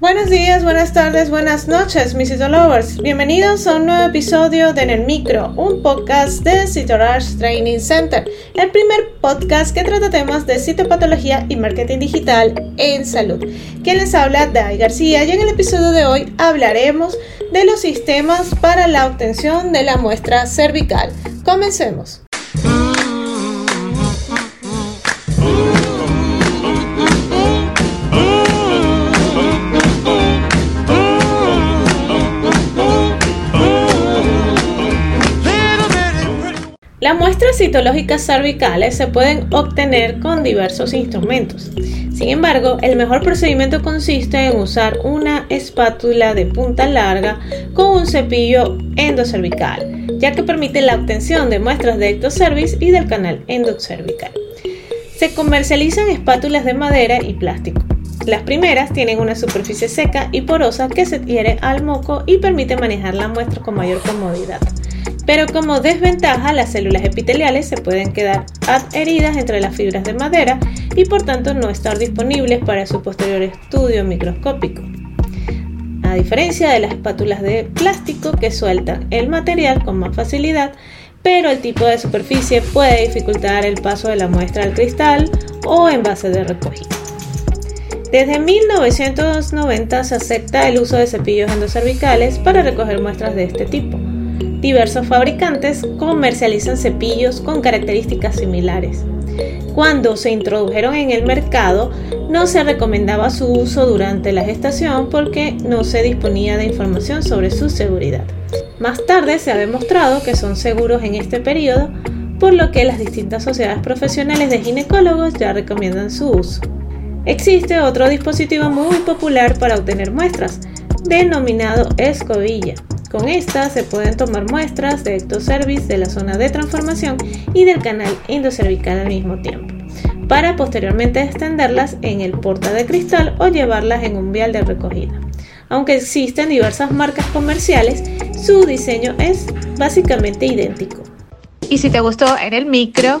Buenos días, buenas tardes, buenas noches, mis Lovers. Bienvenidos a un nuevo episodio de En el Micro, un podcast de Citorash Training Center, el primer podcast que trata temas de citopatología y marketing digital en salud. Quien les habla, Dai García, y en el episodio de hoy hablaremos de los sistemas para la obtención de la muestra cervical. Comencemos. Las muestras citológicas cervicales se pueden obtener con diversos instrumentos. Sin embargo, el mejor procedimiento consiste en usar una espátula de punta larga con un cepillo endocervical, ya que permite la obtención de muestras de ectocervix y del canal endocervical. Se comercializan espátulas de madera y plástico. Las primeras tienen una superficie seca y porosa que se adhiere al moco y permite manejar la muestra con mayor comodidad pero como desventaja las células epiteliales se pueden quedar adheridas entre las fibras de madera y por tanto no estar disponibles para su posterior estudio microscópico. A diferencia de las espátulas de plástico que sueltan el material con más facilidad, pero el tipo de superficie puede dificultar el paso de la muestra al cristal o envase de recogida. Desde 1990 se acepta el uso de cepillos endocervicales para recoger muestras de este tipo diversos fabricantes comercializan cepillos con características similares. Cuando se introdujeron en el mercado, no se recomendaba su uso durante la gestación porque no se disponía de información sobre su seguridad. Más tarde se ha demostrado que son seguros en este periodo, por lo que las distintas sociedades profesionales de ginecólogos ya recomiendan su uso. Existe otro dispositivo muy popular para obtener muestras, denominado escobilla. Con esta se pueden tomar muestras de ectocervix de la zona de transformación y del canal endocervical al mismo tiempo, para posteriormente extenderlas en el porta de cristal o llevarlas en un vial de recogida. Aunque existen diversas marcas comerciales, su diseño es básicamente idéntico. Y si te gustó en el micro,